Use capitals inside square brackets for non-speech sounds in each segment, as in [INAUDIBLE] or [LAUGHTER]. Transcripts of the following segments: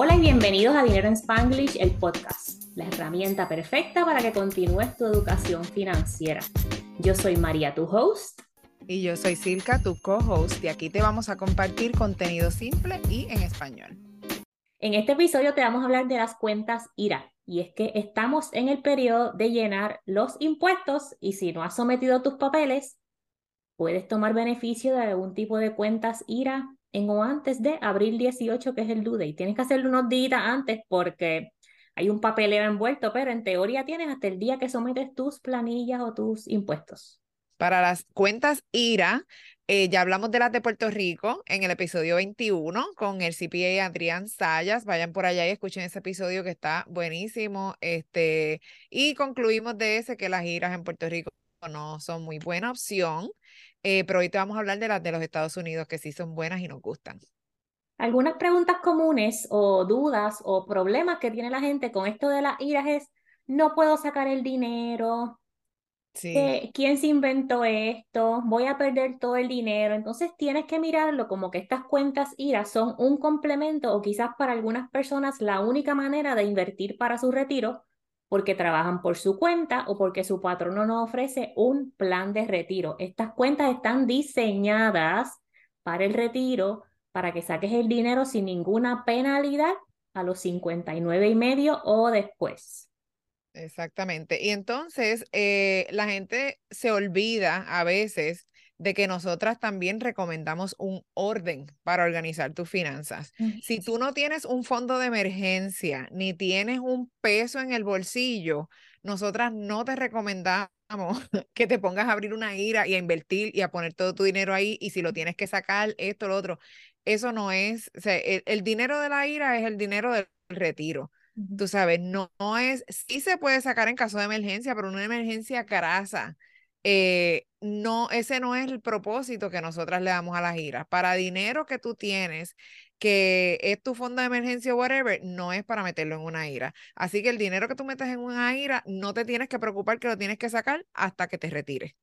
Hola y bienvenidos a Dinero en Spanglish, el podcast, la herramienta perfecta para que continúes tu educación financiera. Yo soy María, tu host. Y yo soy Silka, tu co-host, y aquí te vamos a compartir contenido simple y en español. En este episodio te vamos a hablar de las cuentas IRA, y es que estamos en el periodo de llenar los impuestos y si no has sometido tus papeles, puedes tomar beneficio de algún tipo de cuentas IRA en o antes de abril 18, que es el due date. Tienes que hacerlo unos días antes porque hay un papeleo envuelto, pero en teoría tienes hasta el día que sometes tus planillas o tus impuestos. Para las cuentas IRA, eh, ya hablamos de las de Puerto Rico en el episodio 21 con el CPA Adrián Sayas. Vayan por allá y escuchen ese episodio que está buenísimo. Este, y concluimos de ese que las IRAs en Puerto Rico no son muy buena opción. Eh, pero hoy te vamos a hablar de las de los Estados Unidos, que sí son buenas y nos gustan. Algunas preguntas comunes o dudas o problemas que tiene la gente con esto de las iras es, no puedo sacar el dinero, sí. ¿quién se inventó esto? Voy a perder todo el dinero. Entonces tienes que mirarlo como que estas cuentas iras son un complemento o quizás para algunas personas la única manera de invertir para su retiro porque trabajan por su cuenta o porque su patrono no ofrece un plan de retiro. Estas cuentas están diseñadas para el retiro, para que saques el dinero sin ninguna penalidad a los 59 y medio o después. Exactamente. Y entonces eh, la gente se olvida a veces de que nosotras también recomendamos un orden para organizar tus finanzas. Si tú no tienes un fondo de emergencia ni tienes un peso en el bolsillo, nosotras no te recomendamos [LAUGHS] que te pongas a abrir una IRA y a invertir y a poner todo tu dinero ahí y si lo tienes que sacar, esto, lo otro. Eso no es, o sea, el, dinero de la IRA es el dinero del retiro. Tú sabes, no, no es, sí se puede sacar en caso de emergencia, pero una emergencia grasa eh, no, ese no es el propósito que nosotras le damos a las giras. Para dinero que tú tienes, que es tu fondo de emergencia o whatever, no es para meterlo en una ira. Así que el dinero que tú metes en una ira, no te tienes que preocupar que lo tienes que sacar hasta que te retires.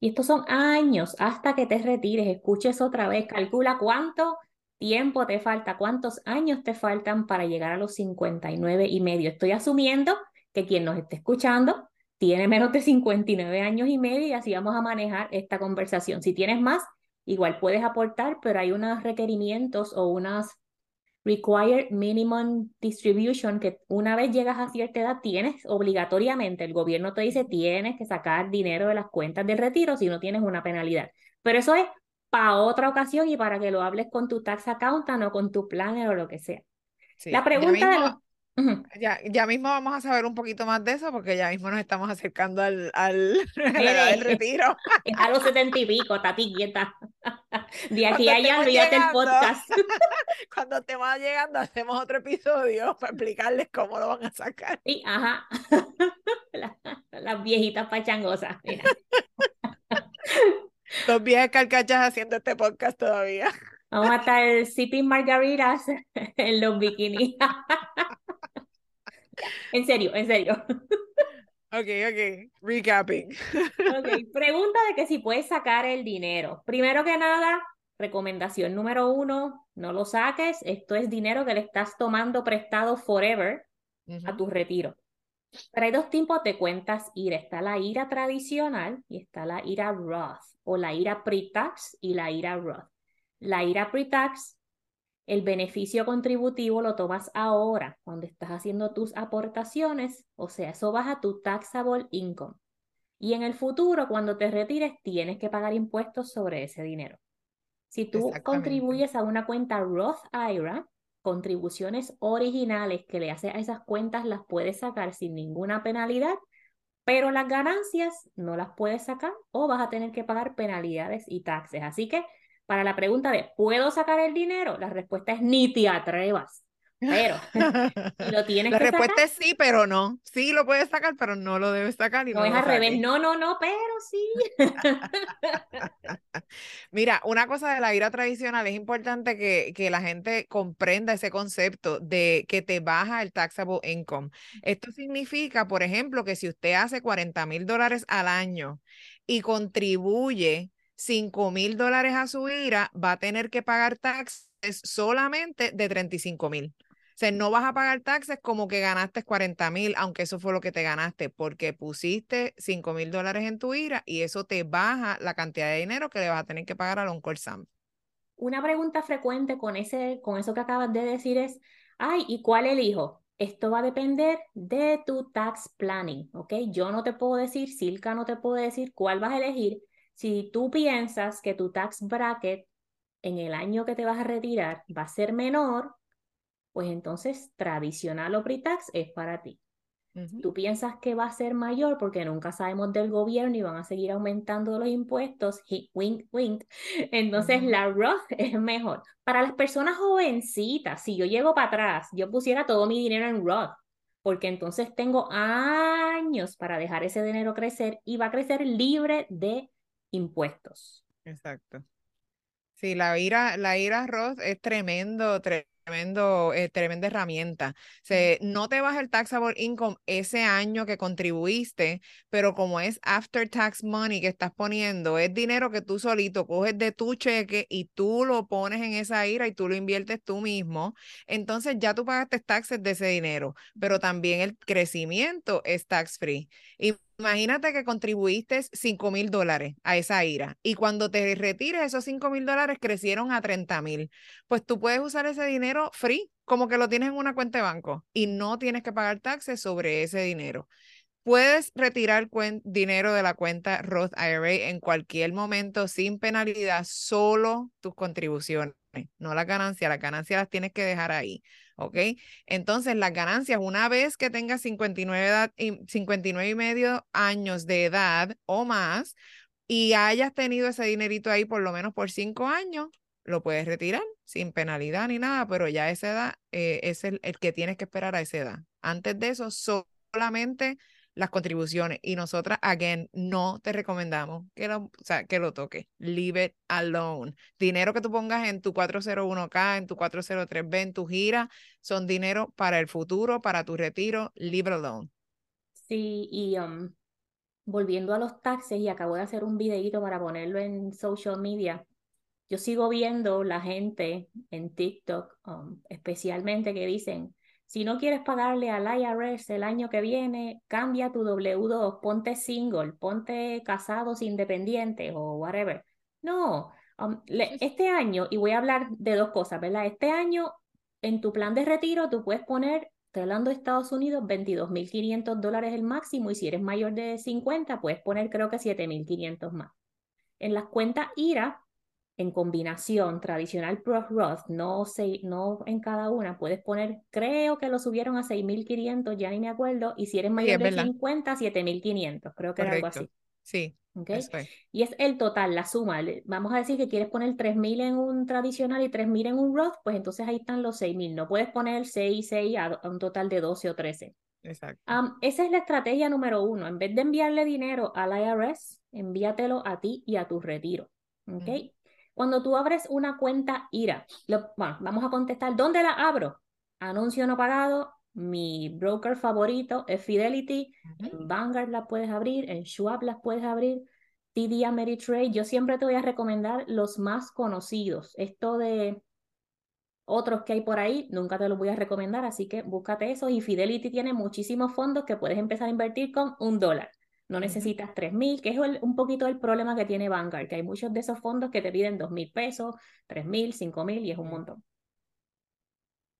Y estos son años hasta que te retires. Escuches otra vez, calcula cuánto tiempo te falta, cuántos años te faltan para llegar a los 59 y medio. Estoy asumiendo que quien nos esté escuchando tiene menos de 59 años y medio y así vamos a manejar esta conversación. Si tienes más, igual puedes aportar, pero hay unos requerimientos o unas required minimum distribution que una vez llegas a cierta edad tienes obligatoriamente, el gobierno te dice tienes que sacar dinero de las cuentas de retiro si no tienes una penalidad. Pero eso es para otra ocasión y para que lo hables con tu tax accountant o con tu planner o lo que sea. la pregunta ya, ya mismo vamos a saber un poquito más de eso porque ya mismo nos estamos acercando al, al [LAUGHS] del retiro. [LAUGHS] A los setenta y pico, tati quieta. [LAUGHS] De aquí a allá, olvídate el podcast. Cuando te va llegando, hacemos otro episodio para explicarles cómo lo van a sacar. Sí, ajá. Las, viejitas pachangosas. Dos viejas carcachas haciendo este podcast todavía. Vamos a estar sipping margaritas en los bikinis. En serio, en serio. Ok, ok. Recapping. Ok, pregunta de que si puedes sacar el dinero. Primero que nada, recomendación número uno, no lo saques. Esto es dinero que le estás tomando prestado forever a tu retiro. Pero hay dos tipos de cuentas IRA. Está la IRA tradicional y está la IRA Roth o la IRA pre-tax y la IRA Roth. La IRA pre-tax el beneficio contributivo lo tomas ahora, cuando estás haciendo tus aportaciones, o sea, eso baja tu taxable income. Y en el futuro, cuando te retires, tienes que pagar impuestos sobre ese dinero. Si tú contribuyes a una cuenta Roth IRA, contribuciones originales que le haces a esas cuentas las puedes sacar sin ninguna penalidad, pero las ganancias no las puedes sacar o vas a tener que pagar penalidades y taxes. Así que para la pregunta de ¿puedo sacar el dinero? La respuesta es ni te atrevas. Pero [LAUGHS] lo tienes la respuesta es sí, pero no. Sí lo puedes sacar, pero no lo debes sacar. Y no, es al revés. No, no, no, pero sí. [LAUGHS] Mira, una cosa de la ira tradicional es importante que, que la gente comprenda ese concepto de que te baja el taxable income. Esto significa, por ejemplo, que si usted hace 40 mil dólares al año y contribuye 5 mil dólares a su IRA, va a tener que pagar taxes solamente de 35 mil. sea, no vas a pagar taxes como que ganaste 40 mil, aunque eso fue lo que te ganaste, porque pusiste 5 mil dólares en tu IRA y eso te baja la cantidad de dinero que le vas a tener que pagar a Uncle Sam. Una pregunta frecuente con, ese, con eso que acabas de decir es, ay, ¿y cuál elijo? Esto va a depender de tu tax planning, ¿ok? Yo no te puedo decir, Silka no te puede decir cuál vas a elegir. Si tú piensas que tu tax bracket en el año que te vas a retirar va a ser menor, pues entonces tradicional o pre-tax es para ti. Tú piensas que va a ser mayor porque nunca sabemos del gobierno y van a seguir aumentando los impuestos, wink, wink. [LAUGHS] Entonces la Roth [LAUGHS] es mejor. Para las personas jovencitas, si yo llego para atrás, yo pusiera todo mi dinero en Roth, porque entonces tengo años para dejar ese dinero crecer y va a crecer libre de impuestos. Exacto. Sí, la ira, la ira Roth es tremendo, tremendo eh, tremenda herramienta. Se, no te baja el taxable income ese año que contribuiste, pero como es after tax money que estás poniendo, es dinero que tú solito coges de tu cheque y tú lo pones en esa IRA y tú lo inviertes tú mismo. Entonces ya tú pagaste taxes de ese dinero, pero también el crecimiento es tax free. Y Imagínate que contribuiste 5 mil dólares a esa IRA y cuando te retires esos 5 mil dólares crecieron a 30 mil. Pues tú puedes usar ese dinero free, como que lo tienes en una cuenta de banco y no tienes que pagar taxes sobre ese dinero. Puedes retirar dinero de la cuenta Roth IRA en cualquier momento sin penalidad, solo tus contribuciones, no la ganancia. Las ganancias las tienes que dejar ahí. ¿ok? Entonces, las ganancias, una vez que tengas 59, edad, 59 y medio años de edad o más y hayas tenido ese dinerito ahí por lo menos por cinco años, lo puedes retirar sin penalidad ni nada, pero ya esa edad eh, es el, el que tienes que esperar a esa edad. Antes de eso, solamente las contribuciones y nosotras, again, no te recomendamos que lo, o sea, que lo toques. Leave it alone. Dinero que tú pongas en tu 401k, en tu 403b, en tu gira, son dinero para el futuro, para tu retiro. Leave it alone. Sí, y um, volviendo a los taxes, y acabo de hacer un videito para ponerlo en social media. Yo sigo viendo la gente en TikTok, um, especialmente que dicen, si no quieres pagarle al IRS el año que viene, cambia tu W2, ponte single, ponte casados independientes o whatever. No, um, este año, y voy a hablar de dos cosas, ¿verdad? Este año, en tu plan de retiro, tú puedes poner, estoy hablando de Estados Unidos, 22.500 dólares el máximo, y si eres mayor de 50, puedes poner creo que 7.500 más. En las cuentas IRA, en combinación tradicional Pro Roth, no, no en cada una, puedes poner, creo que lo subieron a 6.500, ya ni me acuerdo, y si eres mayor de 50, 7.500, creo que era algo así. Sí. Okay. Y es el total, la suma. Vamos a decir que quieres poner 3.000 en un tradicional y 3.000 en un Roth, pues entonces ahí están los 6.000. No puedes poner 6 y 6 a, un total de 12 o 13. Exacto. esa es la estrategia número uno. En vez de enviarle dinero al IRS, envíatelo a ti y a tu retiro. ¿Ok? Cuando tú abres una cuenta IRA, bueno, vamos a contestar, ¿dónde la abro? Anuncio no pagado, mi broker favorito es Fidelity, en Vanguard la puedes abrir, en Schwab las puedes abrir, TD Ameritrade, yo siempre te voy a recomendar los más conocidos. Esto de otros que hay por ahí, nunca te los voy a recomendar, así que búscate esos y Fidelity tiene muchísimos fondos que puedes empezar a invertir con un dólar. No necesitas 3.000, que es un poquito el problema que tiene Vanguard, que hay muchos de esos fondos que te piden 2.000 pesos, 3.000, 5.000 y es un montón.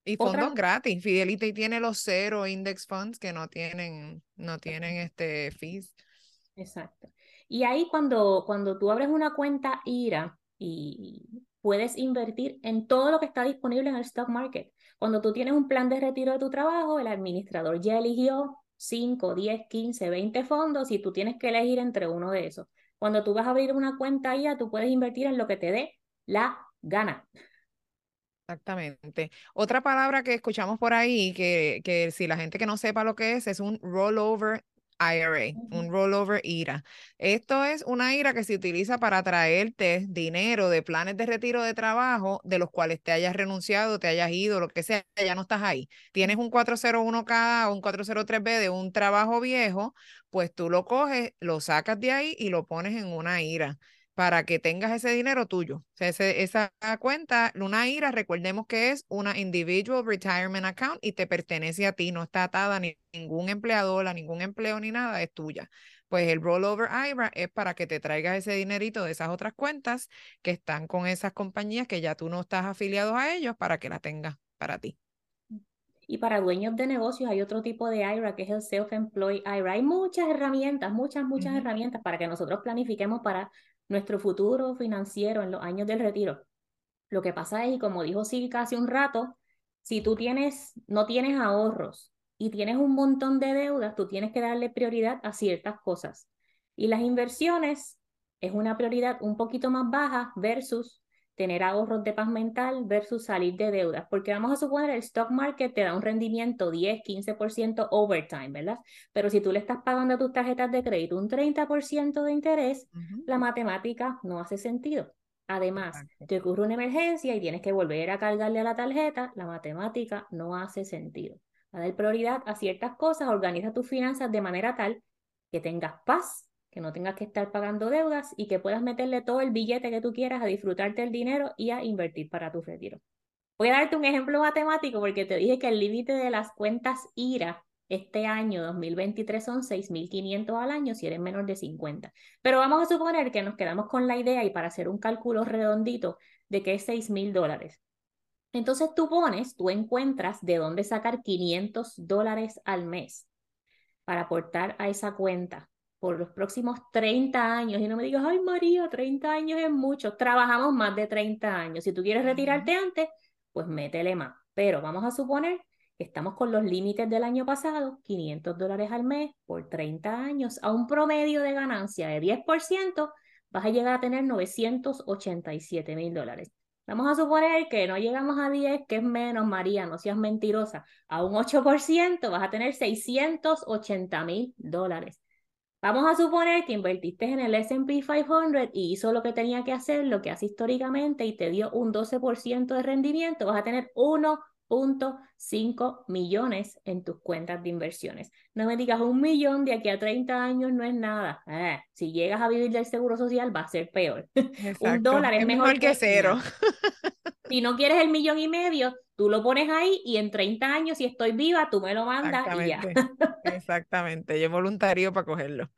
Y fondos gratis. Fidelity tiene los cero index funds que no tienen, no tienen este fees. Exacto. Y ahí cuando, cuando tú abres una cuenta IRA y puedes invertir en todo lo que está disponible en el stock market. Cuando tú tienes un plan de retiro de tu trabajo, el administrador ya eligió 5, 10, 15, 20 fondos y tú tienes que elegir entre uno de esos. Cuando tú vas a abrir una cuenta IA, tú puedes invertir en lo que te dé la gana. Exactamente. Otra palabra que escuchamos por ahí, que, que si la gente que no sepa lo que es, es un rollover IRA, un rollover IRA. Esto es una IRA que se utiliza para traerte dinero de planes de retiro de trabajo de los cuales te hayas renunciado, te hayas ido, lo que sea, ya no estás ahí. Tienes un 401k o un 403b de un trabajo viejo, pues tú lo coges, lo sacas de ahí y lo pones en una IRA. Para que tengas ese dinero tuyo. O sea, esa cuenta, Luna IRA, recordemos que es una Individual Retirement Account y te pertenece a ti, no está atada a ningún empleador, a ningún empleo ni nada, es tuya. Pues el Rollover IRA es para que te traigas ese dinerito de esas otras cuentas que están con esas compañías que ya tú no estás afiliado a ellos para que la tengas para ti. Y para dueños de negocios hay otro tipo de IRA que es el Self-Employed IRA. Hay muchas herramientas, muchas, muchas herramientas para que nosotros planifiquemos para nuestro futuro financiero en los años del retiro. Lo que pasa es, y como dijo Silka hace un rato, si tú tienes, no tienes ahorros y tienes un montón de deudas, tú tienes que darle prioridad a ciertas cosas. Y las inversiones es una prioridad un poquito más baja versus tener ahorros de paz mental versus salir de deudas, porque vamos a suponer el stock market te da un rendimiento 10, 15% overtime, ¿verdad? Pero si tú le estás pagando a tus tarjetas de crédito un 30% de interés, la matemática no hace sentido. Además, te ocurre una emergencia y tienes que volver a cargarle a la tarjeta, la matemática no hace sentido. A dar prioridad a ciertas cosas, organiza tus finanzas de manera tal que tengas paz que no tengas que estar pagando deudas y que puedas meterle todo el billete que tú quieras a disfrutarte el dinero y a invertir para tu retiro. Voy a darte un ejemplo matemático porque te dije que el límite de las cuentas IRA este año 2023 son 6.500 al año si eres menor de 50. Pero vamos a suponer que nos quedamos con la idea y para hacer un cálculo redondito de que es 6.000 dólares. Entonces tú pones, tú encuentras de dónde sacar 500 dólares al mes para aportar a esa cuenta por los próximos 30 años y no me digas, ay María, 30 años es mucho, trabajamos más de 30 años. Si tú quieres retirarte antes, pues métele más. Pero vamos a suponer que estamos con los límites del año pasado, 500 dólares al mes por 30 años, a un promedio de ganancia de 10%, vas a llegar a tener 987 mil dólares. Vamos a suponer que no llegamos a 10, que es menos, María, no seas mentirosa. A un 8% vas a tener 680 mil dólares. Vamos a suponer que invertiste en el SP 500 y hizo lo que tenía que hacer, lo que hace históricamente y te dio un 12% de rendimiento, vas a tener 1.5 millones en tus cuentas de inversiones. No me digas un millón de aquí a 30 años no es nada. Eh, si llegas a vivir del seguro social va a ser peor. [LAUGHS] un dólar es, mejor, que, cero. si no quieres el millón y medio, tú lo pones ahí y en 30 años, si estoy viva, tú me lo mandas y ya. Exactamente, yo voluntario para cogerlo.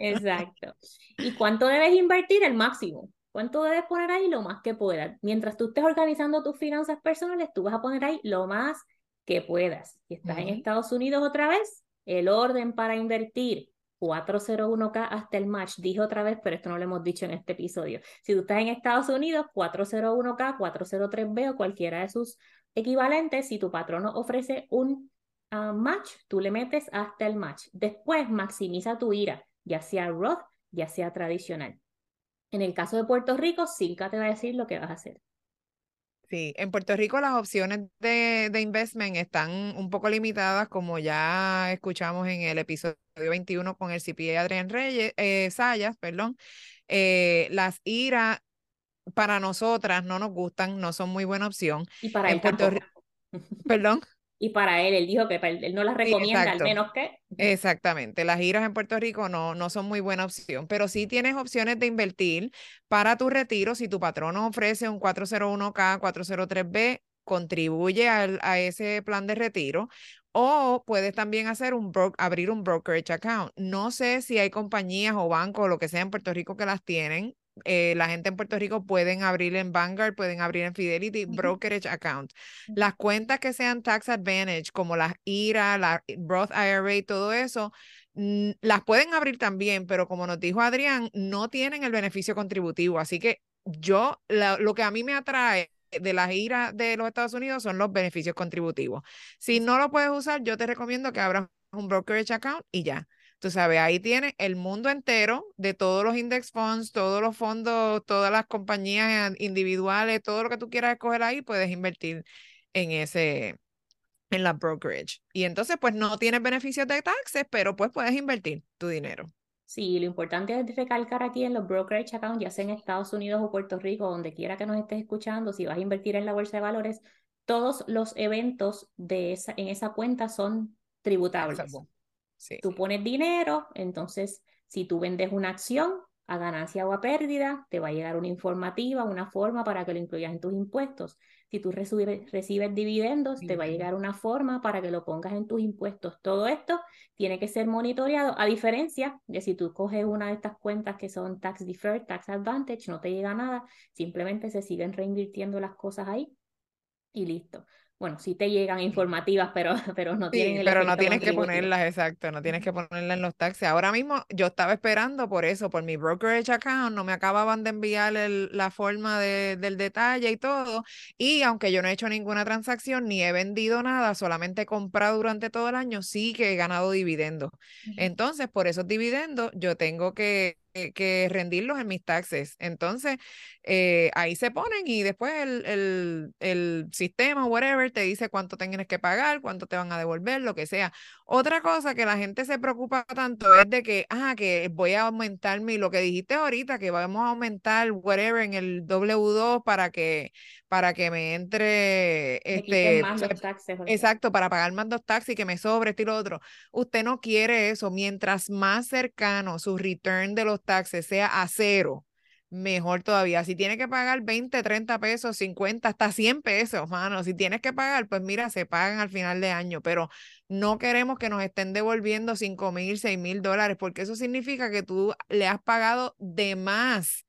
Exacto. ¿Y cuánto debes invertir? El máximo. ¿Cuánto debes poner ahí? Lo más que puedas. Mientras tú estés organizando tus finanzas personales, tú vas a poner ahí lo más que puedas. Si estás en Estados Unidos otra vez, el orden para invertir 401k hasta el match. Dije otra vez, pero esto no lo hemos dicho en este episodio. Si tú estás en Estados Unidos, 401k, 403b o cualquiera de sus equivalentes, si tu patrono ofrece un ah, match, tú le metes hasta el match. Después maximiza tu IRA, ya sea Roth, ya sea tradicional. En el caso de Puerto Rico, Silka te va a decir lo que vas a hacer. Sí, en Puerto Rico las opciones de, de investment están un poco limitadas, como ya escuchamos en el episodio 21 con el CPA Adrián Reyes, eh, Sayas, perdón. Eh, las IRA para nosotras no nos gustan, no son muy buena opción. Y para en Puerto Rico. [LAUGHS] Perdón. Y para él, él dijo que él no las recomienda, al menos que. [LAUGHS] Exactamente, las giras en Puerto Rico no, no son muy buena opción, pero sí tienes opciones de invertir para tu retiro. Si tu patrono ofrece un 401k, 403b, contribuye al, a ese plan de retiro. O puedes también hacer un abrir un brokerage account. No sé si hay compañías o bancos o lo que sea en Puerto Rico que las tienen. Eh, la gente en Puerto Rico pueden abrir en Vanguard, pueden abrir en Fidelity, brokerage account. Las cuentas que sean tax advantage, como las IRA, la Roth IRA, todo eso, las pueden abrir también, pero como nos dijo Adrián, no tienen el beneficio contributivo. Así que yo, lo que a mí me atrae de las IRA de los Estados Unidos son los beneficios contributivos. Si no lo puedes usar, yo te recomiendo que abras un brokerage account y ya. Tú sabes, ahí tienes el mundo entero de todos los index funds, todos los fondos, todas las compañías individuales, todo lo que tú quieras escoger ahí, puedes invertir en ese, en la brokerage. Y entonces, pues no tienes beneficios de taxes, pero pues puedes invertir tu dinero. Sí, lo importante es recalcar aquí en los brokerage accounts, ya sea en Estados Unidos o Puerto Rico, donde quiera que nos estés escuchando, si vas a invertir en la bolsa de valores, todos los eventos de esa, en esa cuenta son tributables. Tú pones dinero, entonces si tú vendes una acción, a ganancia o a pérdida, te va a llegar una informativa, una forma para que lo incluyas en tus impuestos. Si tú recibes, recibes dividendos, te va a llegar una forma para que lo pongas en tus impuestos. Todo esto tiene que ser monitoreado, a diferencia de si tú coges una de estas cuentas que son tax deferred, tax advantage, no te llega nada, simplemente se siguen reinvirtiendo las cosas ahí y listo bueno, sí te llegan informativas, pero, [LAUGHS] pero no tienen el Pero no tienes que ponerlas, exacto, no tienes que ponerlas en los taxis. Ahora mismo yo estaba esperando por eso, por mi brokerage account, no me acababan de enviar la forma de, del detalle y todo. Y aunque yo no he hecho ninguna transacción ni he vendido nada, solamente he comprado durante todo el año, sí que he ganado dividendos. Entonces, por esos dividendos, yo tengo que que rendirlos en mis taxes. Entonces, eh, ahí se ponen y después el, el, el, sistema, whatever, te dice cuánto tienes que pagar, cuánto te van a devolver, lo que sea. Otra cosa que la gente se preocupa tanto es de que, ah, que voy a aumentar mi, lo que dijiste ahorita, que vamos a aumentar whatever en el W2 para que, para que me entre, este, exacto, para pagar más dos taxis, que me sobre, esto y lo otro. Usted no quiere eso. Mientras más cercano su return de los taxes sea a cero, mejor todavía. Si tiene que pagar 20, 30 pesos, 50, hasta 100 pesos, mano, si tienes que pagar, pues mira, se pagan al final de año, pero no queremos que nos estén devolviendo 5 mil, 6 mil dólares, porque eso significa que tú le has pagado de más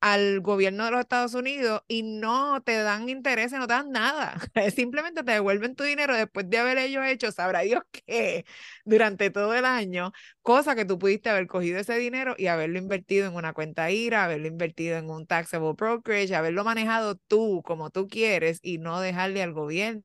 al gobierno de los Estados Unidos y no te dan interés, no te dan nada. [LAUGHS] Simplemente te devuelven tu dinero después de haber ellos hecho, sabrá Dios [LAUGHS] qué, durante todo el año, cosa que tú pudiste haber cogido ese dinero y haberlo invertido en una cuenta IRA, haberlo invertido en un taxable brokerage, haberlo manejado tú como tú quieres y no dejarle al gobierno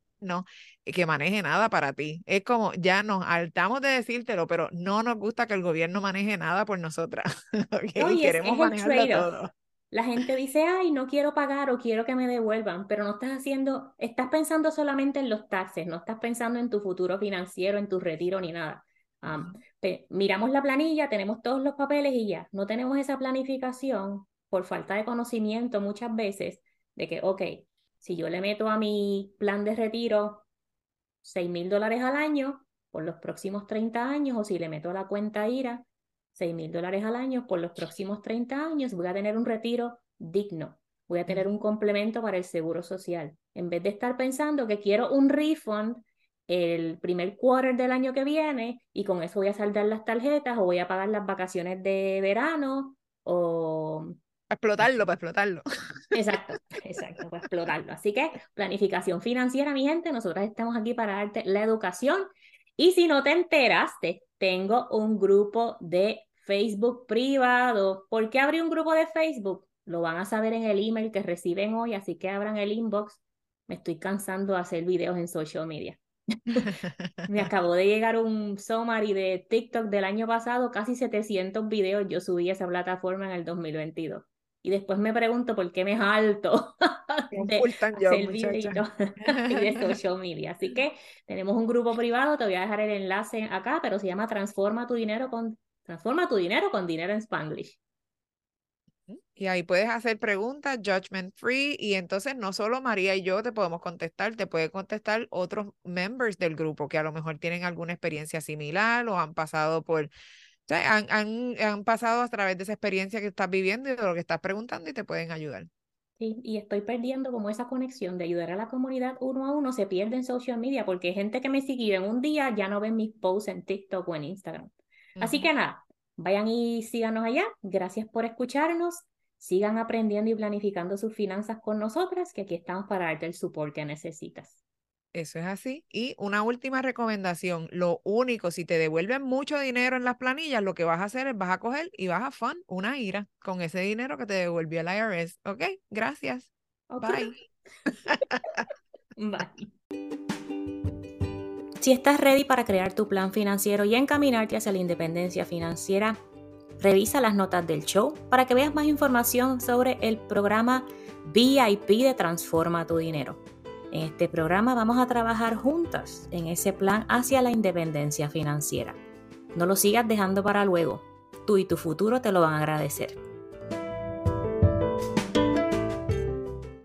que maneje nada para ti. Es como, ya nos hartamos de decírtelo, pero no nos gusta que el gobierno maneje nada por nosotras. [LAUGHS] queremos manejarlo todo. La gente dice, ay, no quiero pagar o quiero que me devuelvan, pero no estás haciendo, estás pensando solamente en los taxes, no estás pensando en tu futuro financiero, en tu retiro ni nada. miramos la planilla, tenemos todos los papeles y ya, no tenemos esa planificación por falta de conocimiento muchas veces de que, ok, si yo le meto a mi plan de retiro 6 mil dólares al año por los próximos 30 años o si le meto a la cuenta IRA 6 mil dólares al año por los próximos 30 años, voy a tener un retiro digno, voy a tener un complemento para el seguro social. En vez de estar pensando que quiero un refund el primer quarter del año que viene y con eso voy a saldar las tarjetas o voy a pagar las vacaciones de verano o... explotarlo, para explotarlo. Exacto, exacto, para explotarlo. Así que planificación financiera, mi gente, nosotros estamos aquí para darte la educación. Y si no te enteraste, tengo un grupo de Facebook privado. ¿Por qué abrí un grupo de Facebook? Lo van a saber en el email que reciben hoy, así que abran el inbox. Me estoy cansando de hacer videos en social media. [LAUGHS] Me acabó de llegar un summary de TikTok del año pasado, casi 700 videos yo subí a esa plataforma en el 2022. Y después me pregunto por qué me alto [LAUGHS] de videos [LAUGHS] [LAUGHS] y de social media. Así que tenemos un grupo privado, te voy a dejar el enlace acá, pero se llama Transforma tu dinero con Transforma tu dinero con dinero en Spanglish. Y ahí puedes hacer preguntas judgment free y entonces no solo María y yo te podemos contestar, te puede contestar otros members del grupo que a lo mejor tienen alguna experiencia similar o han pasado por, han, han, han pasado a través de esa experiencia que estás viviendo y de lo que estás preguntando y te pueden ayudar. Sí, y estoy perdiendo como esa conexión de ayudar a la comunidad uno a uno, se pierde en social media porque hay gente que me sigue en un día ya no ven mis posts en TikTok o en Instagram. Así que nada, vayan y síganos allá. Gracias por escucharnos. Sigan aprendiendo y planificando sus finanzas con nosotras, que aquí estamos para darte el support que necesitas. Eso es así. Y una última recomendación, lo único, si te devuelven mucho dinero en las planillas, lo que vas a hacer es vas a coger y vas a fund una ira con ese dinero que te devolvió el IRS. ¿Ok? Gracias. Bye. [LAUGHS] Bye. Si estás ready para crear tu plan financiero y encaminarte hacia la independencia financiera, revisa las notas del show para que veas más información sobre el programa VIP de Transforma tu Dinero. En este programa vamos a trabajar juntas en ese plan hacia la independencia financiera. No lo sigas dejando para luego. Tú y tu futuro te lo van a agradecer.